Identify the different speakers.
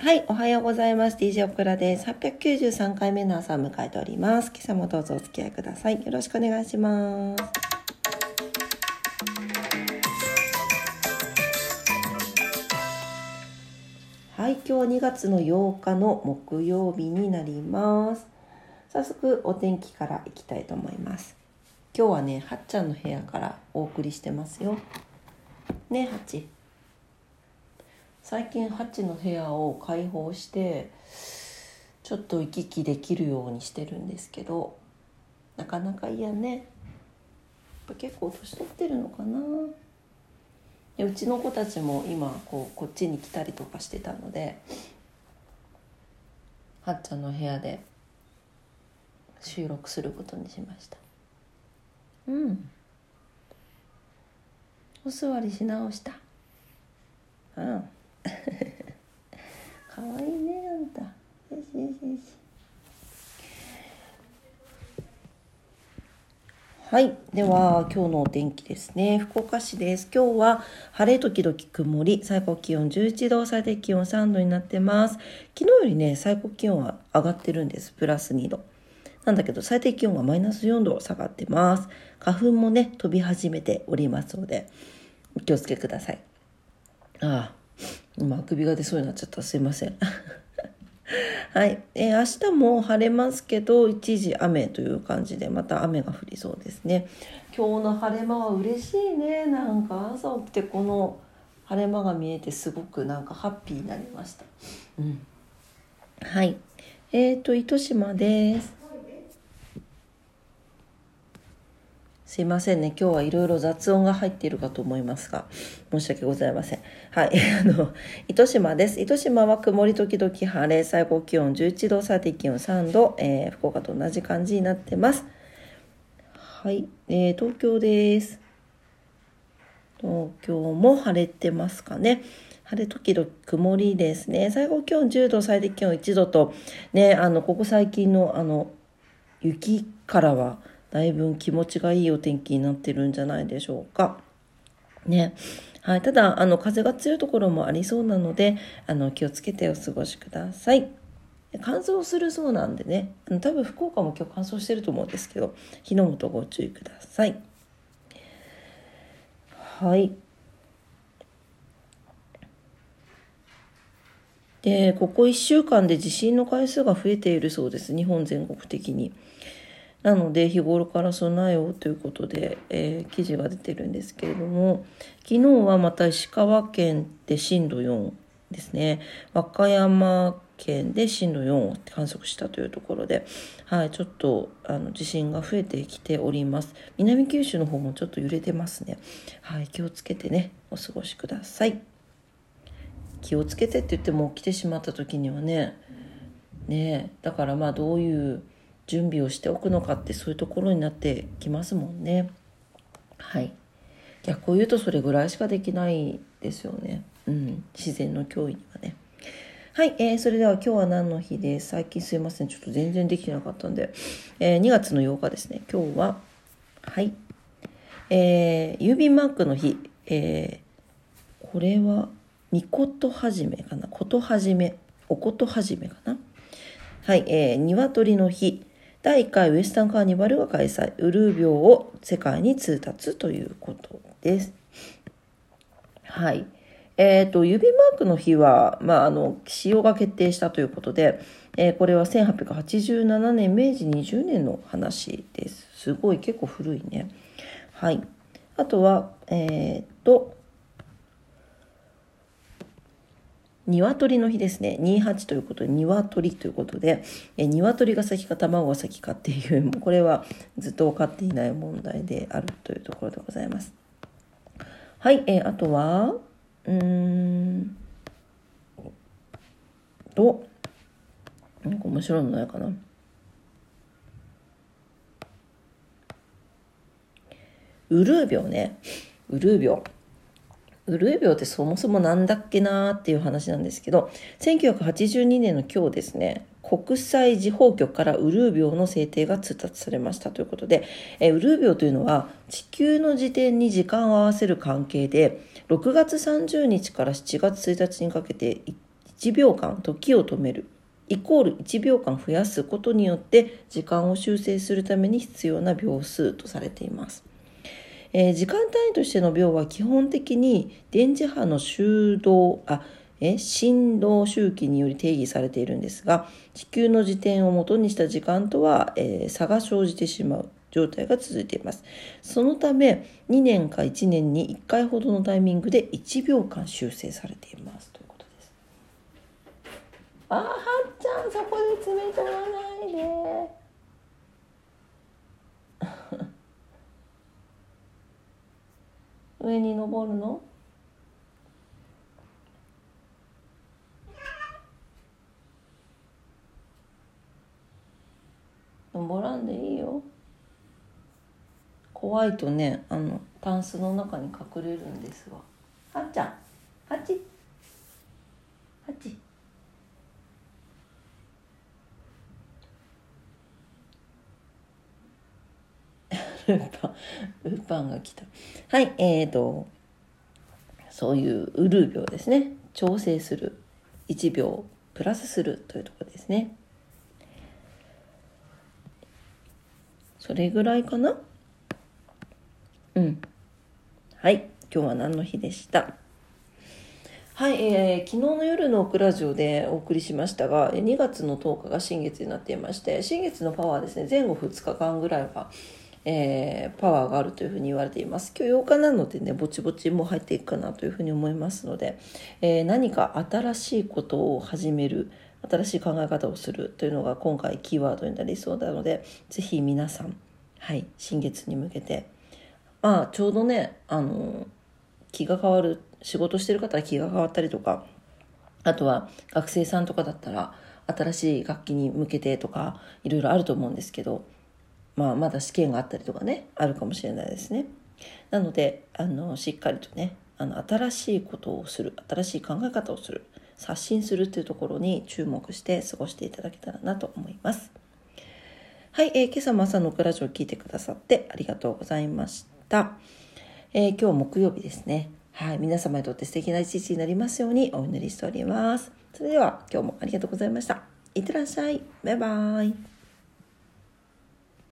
Speaker 1: はい、おはようございます。DJ オクラです。893回目の朝を迎えております。今朝もどうぞお付き合いください。よろしくお願いします。はい、今日は2月の8日の木曜日になります。早速お天気からいきたいと思います。今日はね、はっちゃんの部屋からお送りしてますよ。ね、はっち。最近ハチの部屋を開放してちょっと行き来できるようにしてるんですけどなかなか嫌ね。やっぱ結構年取ってるのかな。うちの子たちも今こうこっちに来たりとかしてたのではっちゃんの部屋で収録することにしました。うん。お座りし直した。うん かわいいねあんた。よしよしよし。はい。では今日のお天気ですね。福岡市です。今日は晴れ時々曇り。最高気温11度。最低気温3度になってます。昨日よりね最高気温は上がってるんです。プラス2度。なんだけど最低気温はマイナス4度下がってます。花粉もね飛び始めておりますのでお気をつけください。ああ今あくびが出そうになっちゃった。すいません。はい、えー、明日も晴れますけど一時雨という感じでまた雨が降りそうですね。今日の晴れ間は嬉しいね。なんか朝起きてこの晴れ間が見えてすごくなんかハッピーになりました。うん。はい。えっ、ー、と糸島です。すいませんね。今日はいろいろ雑音が入っているかと思いますが、申し訳ございません。はい。あの、糸島です。糸島は曇り時々晴れ、最高気温11度、最低気温3度、えー、福岡と同じ感じになってます。はい。えー、東京です。東京も晴れてますかね。晴れ時々曇りですね。最高気温10度、最低気温1度と、ね、あの、ここ最近の、あの、雪からは、だいぶ気持ちがいいお天気になってるんじゃないでしょうか。ね。はい。ただ、あの、風が強いところもありそうなので、あの、気をつけてお過ごしください。乾燥するそうなんでね、あの多分福岡も今日乾燥してると思うんですけど、火の元ご注意ください。はい。で、ここ1週間で地震の回数が増えているそうです。日本全国的に。なので日頃から備えをということで、えー、記事が出てるんですけれども昨日はまた石川県で震度4ですね。和歌山県で震度4を観測したというところで、はい、ちょっとあの地震が増えてきております。南九州の方もちょっと揺れてますね、はい、気をつけてねお過ごしください。気をつけてって言っても起きてしまった時にはねねだからまあどういう準備をしておくのかってそういうところになってきますもんね。はい。逆を言うとそれぐらいしかできないですよね。うん。自然の脅威にはね。はい、えー、それでは今日は何の日です？最近すいません。ちょっと全然できてなかったんで。えー、2月の8日ですね。今日は、はい。えー、郵便マークの日。えー、これは、みことはじめかな？ことはじめ。おことはじめかな？はい、えー、鶏の日。第1回ウエスタンカーニバルが開催、ウルー病を世界に通達ということです。はい。えっ、ー、と、指マークの日は、まあ、あの、使用が決定したということで、えー、これは1887年、明治20年の話です。すごい、結構古いね。はい。あとは、えっ、ー、と、鶏の日ですね。28ということで、鶏ということで、え鶏が先か卵が先かっていう、これはずっと分かっていない問題であるというところでございます。はい、えー、あとは、うーんと、なんか面白いのないかな。ウルー病ね。ウルー病。ウルー病ってそもそもなんだっけなーっていう話なんですけど、1982年の今日ですね、国際時報局からウルー病の制定が通達されましたということで、えウルー病というのは地球の時点に時間を合わせる関係で、6月30日から7月1日にかけて1秒間時を止めるイコール1秒間増やすことによって時間を修正するために必要な秒数とされています。えー、時間単位としての秒は基本的に電磁波の周動あえ振動周期により定義されているんですが地球の時点をもとにした時間とは、えー、差が生じてしまう状態が続いています。そのため2年か1年に1回ほどのタイミングで1秒間修正されています。ということです。あはっちゃんそこで詰め取らないで。上に登るの？登らんでいいよ。怖いとねあのタンスの中に隠れるんですわ。はっちゃんはっち。はっち。ルーパンウーパンが来た。はいえーとそういうウルー秒ですね。調整する1秒プラスするというところですね。それぐらいかな？うん。はい今日は何の日でした？はい、えー、昨日の夜のオクラジオでお送りしましたが2月の10日が新月になっていまして新月のパワーですね。前後2日間ぐらいはえー、パワーがあるというふうに言われています。今日8日なのでねぼちぼちも入っていくかなというふうに思いますので、えー、何か新しいことを始める新しい考え方をするというのが今回キーワードになりそうなので是非皆さん、はい、新月に向けてまあちょうどねあの気が変わる仕事してる方は気が変わったりとかあとは学生さんとかだったら新しい楽器に向けてとかいろいろあると思うんですけどまあ、まだ試験があったりとかねあるかもしれないですね。なのであのしっかりとねあの新しいことをする新しい考え方をする刷新するっていうところに注目して過ごしていただけたらなと思います。はい、えー、今朝も朝のクラジオを聞いてくださってありがとうございました。えー、今日木曜日ですね。はい、皆様にとって素敵な一日になりますようにお祈りしております。それでは今日もありがとうございました。いってらっしゃい。バイバイ。